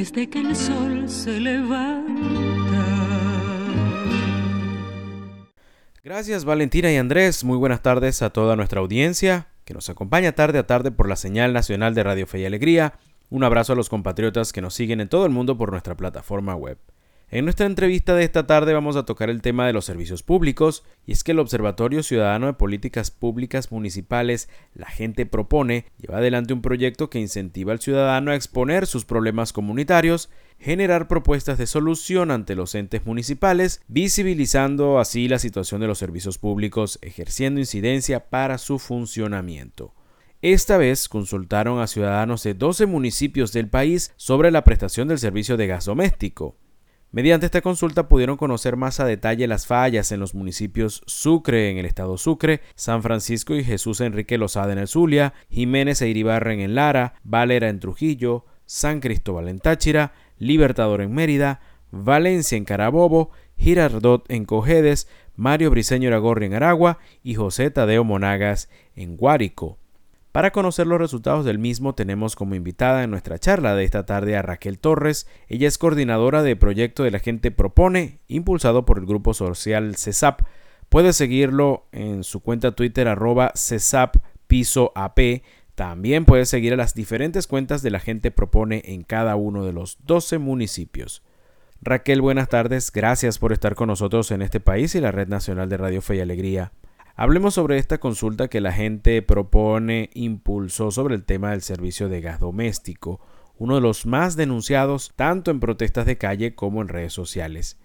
desde que el sol se levanta. Gracias Valentina y Andrés, muy buenas tardes a toda nuestra audiencia que nos acompaña tarde a tarde por la señal nacional de Radio Fe y Alegría. Un abrazo a los compatriotas que nos siguen en todo el mundo por nuestra plataforma web. En nuestra entrevista de esta tarde vamos a tocar el tema de los servicios públicos, y es que el Observatorio Ciudadano de Políticas Públicas Municipales, la gente propone, lleva adelante un proyecto que incentiva al ciudadano a exponer sus problemas comunitarios, generar propuestas de solución ante los entes municipales, visibilizando así la situación de los servicios públicos, ejerciendo incidencia para su funcionamiento. Esta vez consultaron a ciudadanos de 12 municipios del país sobre la prestación del servicio de gas doméstico. Mediante esta consulta pudieron conocer más a detalle las fallas en los municipios Sucre en el estado Sucre, San Francisco y Jesús Enrique Lozada en el Zulia, Jiménez e Iribarren en Lara, Valera en Trujillo, San Cristóbal en Táchira, Libertador en Mérida, Valencia en Carabobo, Girardot en Cojedes, Mario Briceño Aragorri en Aragua y José Tadeo Monagas en Guárico. Para conocer los resultados del mismo tenemos como invitada en nuestra charla de esta tarde a Raquel Torres. Ella es coordinadora de proyecto de la gente propone, impulsado por el grupo social CESAP. Puede seguirlo en su cuenta Twitter arroba piso AP. También puede seguir a las diferentes cuentas de la gente propone en cada uno de los 12 municipios. Raquel, buenas tardes. Gracias por estar con nosotros en este país y la Red Nacional de Radio Fe y Alegría. Hablemos sobre esta consulta que la gente propone, impulsó sobre el tema del servicio de gas doméstico, uno de los más denunciados tanto en protestas de calle como en redes sociales.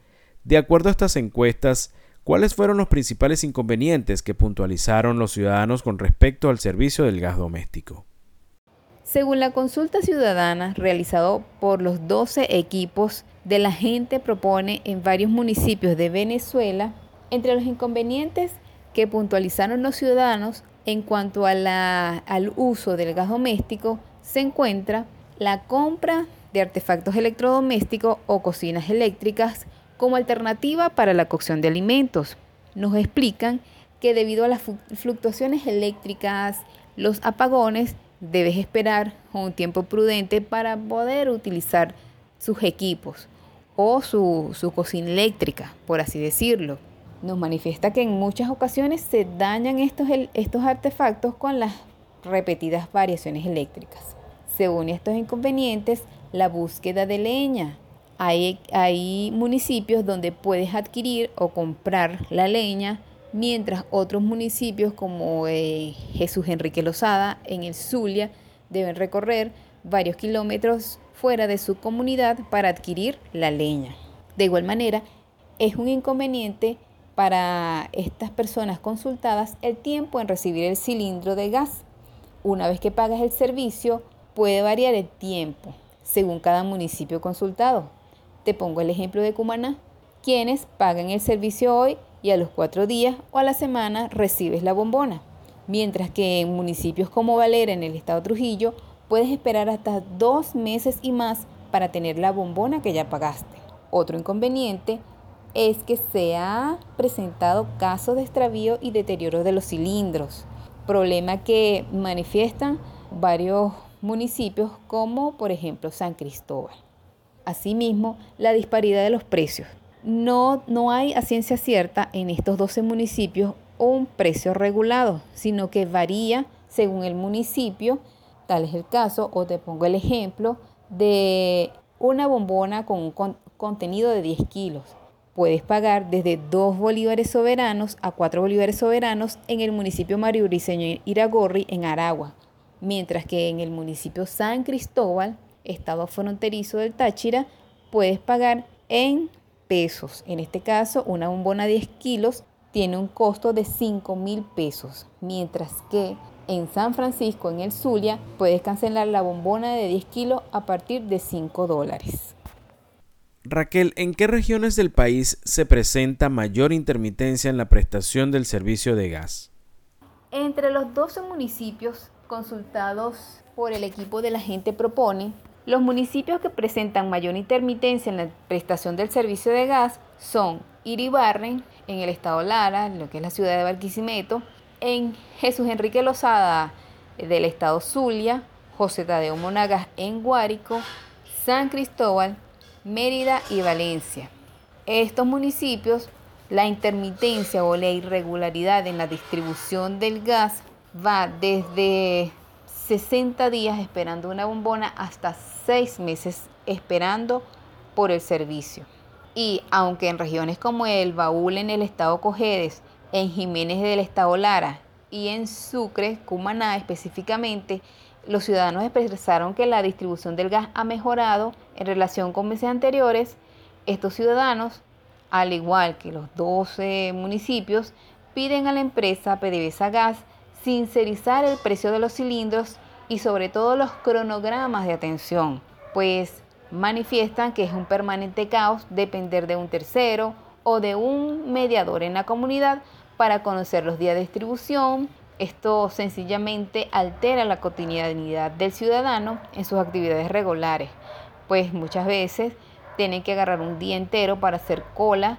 De acuerdo a estas encuestas, ¿cuáles fueron los principales inconvenientes que puntualizaron los ciudadanos con respecto al servicio del gas doméstico? Según la consulta ciudadana realizada por los 12 equipos de la gente propone en varios municipios de Venezuela, entre los inconvenientes que puntualizaron los ciudadanos en cuanto al uso del gas doméstico se encuentra la compra de artefactos electrodomésticos o cocinas eléctricas como alternativa para la cocción de alimentos. Nos explican que debido a las fluctuaciones eléctricas, los apagones, debes esperar un tiempo prudente para poder utilizar sus equipos o su, su cocina eléctrica, por así decirlo nos manifiesta que en muchas ocasiones se dañan estos, estos artefactos con las repetidas variaciones eléctricas. Según estos inconvenientes, la búsqueda de leña. Hay, hay municipios donde puedes adquirir o comprar la leña, mientras otros municipios como eh, Jesús Enrique Lozada en el Zulia deben recorrer varios kilómetros fuera de su comunidad para adquirir la leña. De igual manera, es un inconveniente para estas personas consultadas el tiempo en recibir el cilindro de gas. Una vez que pagas el servicio, puede variar el tiempo según cada municipio consultado. Te pongo el ejemplo de Cumaná, quienes pagan el servicio hoy y a los cuatro días o a la semana recibes la bombona. Mientras que en municipios como Valera, en el estado Trujillo, puedes esperar hasta dos meses y más para tener la bombona que ya pagaste. Otro inconveniente es que se ha presentado casos de extravío y deterioro de los cilindros, problema que manifiestan varios municipios como por ejemplo San Cristóbal. Asimismo, la disparidad de los precios. No, no hay a ciencia cierta en estos 12 municipios un precio regulado, sino que varía según el municipio. Tal es el caso, o te pongo el ejemplo de una bombona con un contenido de 10 kilos puedes pagar desde 2 bolívares soberanos a 4 bolívares soberanos en el municipio Mario Briceño Iragorri, en Aragua, mientras que en el municipio San Cristóbal, estado fronterizo del Táchira, puedes pagar en pesos. En este caso, una bombona de 10 kilos tiene un costo de 5 mil pesos, mientras que en San Francisco, en el Zulia, puedes cancelar la bombona de 10 kilos a partir de 5 dólares. Raquel, ¿en qué regiones del país se presenta mayor intermitencia en la prestación del servicio de gas? Entre los 12 municipios consultados por el equipo de la gente propone, los municipios que presentan mayor intermitencia en la prestación del servicio de gas son Iribarren, en el estado Lara, lo que es la ciudad de Barquisimeto, en Jesús Enrique Lozada, del estado Zulia, José Tadeo Monagas en Guárico, San Cristóbal, Mérida y Valencia. Estos municipios, la intermitencia o la irregularidad en la distribución del gas va desde 60 días esperando una bombona hasta 6 meses esperando por el servicio. Y aunque en regiones como el Baúl en el estado Cojedes, en Jiménez del estado Lara y en Sucre, Cumaná específicamente, los ciudadanos expresaron que la distribución del gas ha mejorado en relación con meses anteriores. Estos ciudadanos, al igual que los 12 municipios, piden a la empresa PDVSA Gas sincerizar el precio de los cilindros y sobre todo los cronogramas de atención, pues manifiestan que es un permanente caos depender de un tercero o de un mediador en la comunidad para conocer los días de distribución. Esto sencillamente altera la cotidianidad del ciudadano en sus actividades regulares, pues muchas veces tienen que agarrar un día entero para hacer cola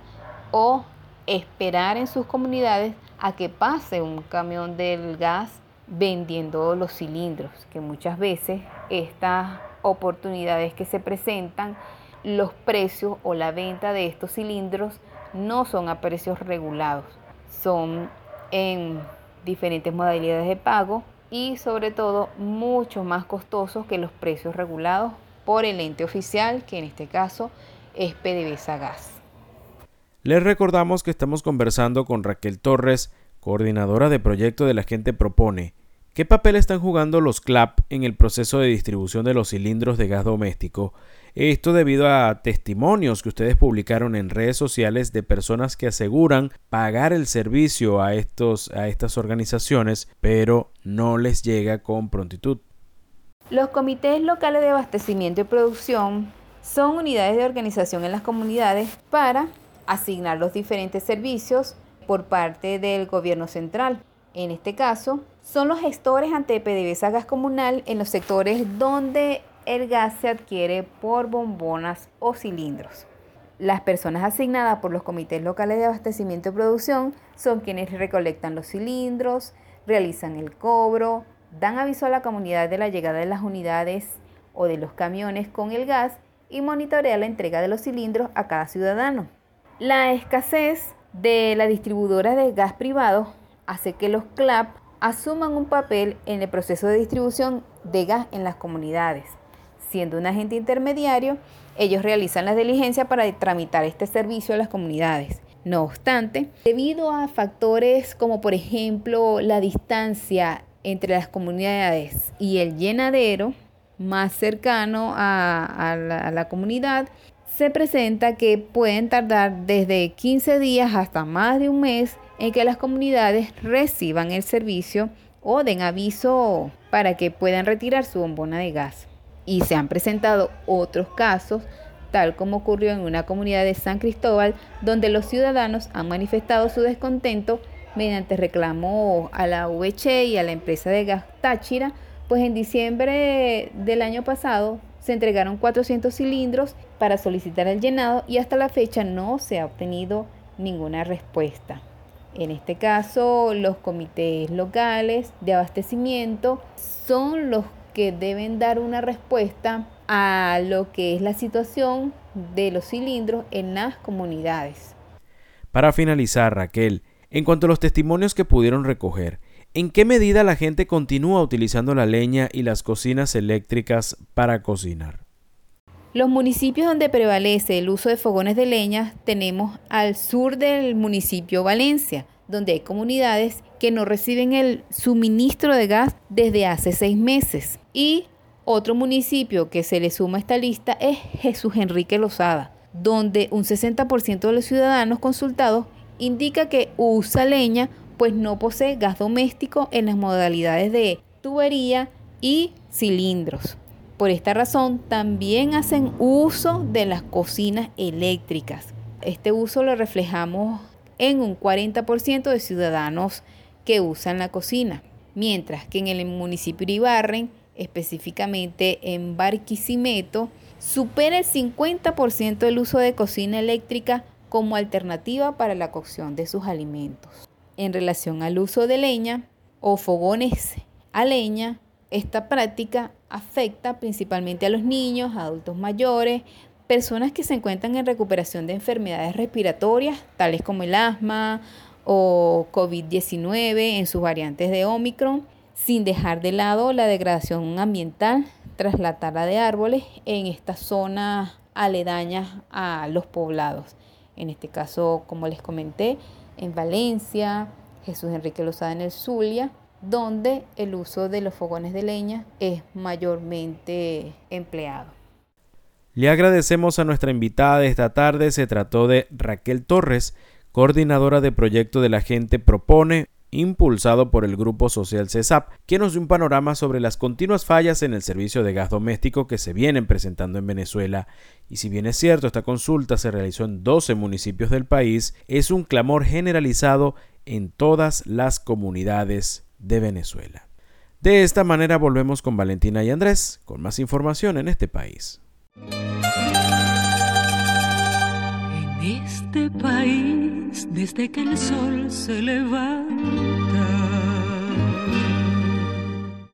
o esperar en sus comunidades a que pase un camión del gas vendiendo los cilindros, que muchas veces estas oportunidades que se presentan, los precios o la venta de estos cilindros no son a precios regulados, son en diferentes modalidades de pago y sobre todo mucho más costosos que los precios regulados por el ente oficial, que en este caso es PDVSA Gas. Les recordamos que estamos conversando con Raquel Torres, coordinadora de proyecto de la gente propone. ¿Qué papel están jugando los CLAP en el proceso de distribución de los cilindros de gas doméstico? Esto debido a testimonios que ustedes publicaron en redes sociales de personas que aseguran pagar el servicio a, estos, a estas organizaciones, pero no les llega con prontitud. Los comités locales de abastecimiento y producción son unidades de organización en las comunidades para asignar los diferentes servicios por parte del gobierno central. En este caso, son los gestores ante PDVSA Gas Comunal en los sectores donde el gas se adquiere por bombonas o cilindros. Las personas asignadas por los comités locales de abastecimiento y producción son quienes recolectan los cilindros, realizan el cobro, dan aviso a la comunidad de la llegada de las unidades o de los camiones con el gas y monitorean la entrega de los cilindros a cada ciudadano. La escasez de la distribuidora de gas privado hace que los CLAP asuman un papel en el proceso de distribución de gas en las comunidades. Siendo un agente intermediario, ellos realizan la diligencia para tramitar este servicio a las comunidades. No obstante, debido a factores como por ejemplo la distancia entre las comunidades y el llenadero más cercano a, la, a la comunidad, se presenta que pueden tardar desde 15 días hasta más de un mes en que las comunidades reciban el servicio o den aviso para que puedan retirar su bombona de gas. Y se han presentado otros casos, tal como ocurrió en una comunidad de San Cristóbal, donde los ciudadanos han manifestado su descontento mediante reclamo a la VC y a la empresa de gas Táchira, pues en diciembre del año pasado se entregaron 400 cilindros para solicitar el llenado y hasta la fecha no se ha obtenido ninguna respuesta. En este caso, los comités locales de abastecimiento son los que deben dar una respuesta a lo que es la situación de los cilindros en las comunidades. Para finalizar, Raquel, en cuanto a los testimonios que pudieron recoger, ¿En qué medida la gente continúa utilizando la leña y las cocinas eléctricas para cocinar? Los municipios donde prevalece el uso de fogones de leña tenemos al sur del municipio Valencia, donde hay comunidades que no reciben el suministro de gas desde hace seis meses. Y otro municipio que se le suma a esta lista es Jesús Enrique Lozada, donde un 60% de los ciudadanos consultados indica que usa leña pues no posee gas doméstico en las modalidades de tubería y cilindros. Por esta razón, también hacen uso de las cocinas eléctricas. Este uso lo reflejamos en un 40% de ciudadanos que usan la cocina, mientras que en el municipio de Ibarren, específicamente en Barquisimeto, supera el 50% del uso de cocina eléctrica como alternativa para la cocción de sus alimentos en relación al uso de leña o fogones a leña, Esta práctica afecta principalmente a los niños, adultos mayores, personas que se encuentran en recuperación de enfermedades respiratorias, tales como el asma o COVID-19 en sus variantes de Omicron, sin dejar de lado la degradación ambiental tras la tala de árboles en estas zonas aledañas a los poblados. En este caso, como les comenté, en Valencia, Jesús Enrique Lozada en el Zulia, donde el uso de los fogones de leña es mayormente empleado. Le agradecemos a nuestra invitada de esta tarde, se trató de Raquel Torres, coordinadora de proyecto de la gente Propone, impulsado por el grupo social CESAP, que nos dio un panorama sobre las continuas fallas en el servicio de gas doméstico que se vienen presentando en Venezuela. Y si bien es cierto, esta consulta se realizó en 12 municipios del país, es un clamor generalizado en todas las comunidades de Venezuela. De esta manera volvemos con Valentina y Andrés con más información en este país. Este país, desde que el sol se levanta,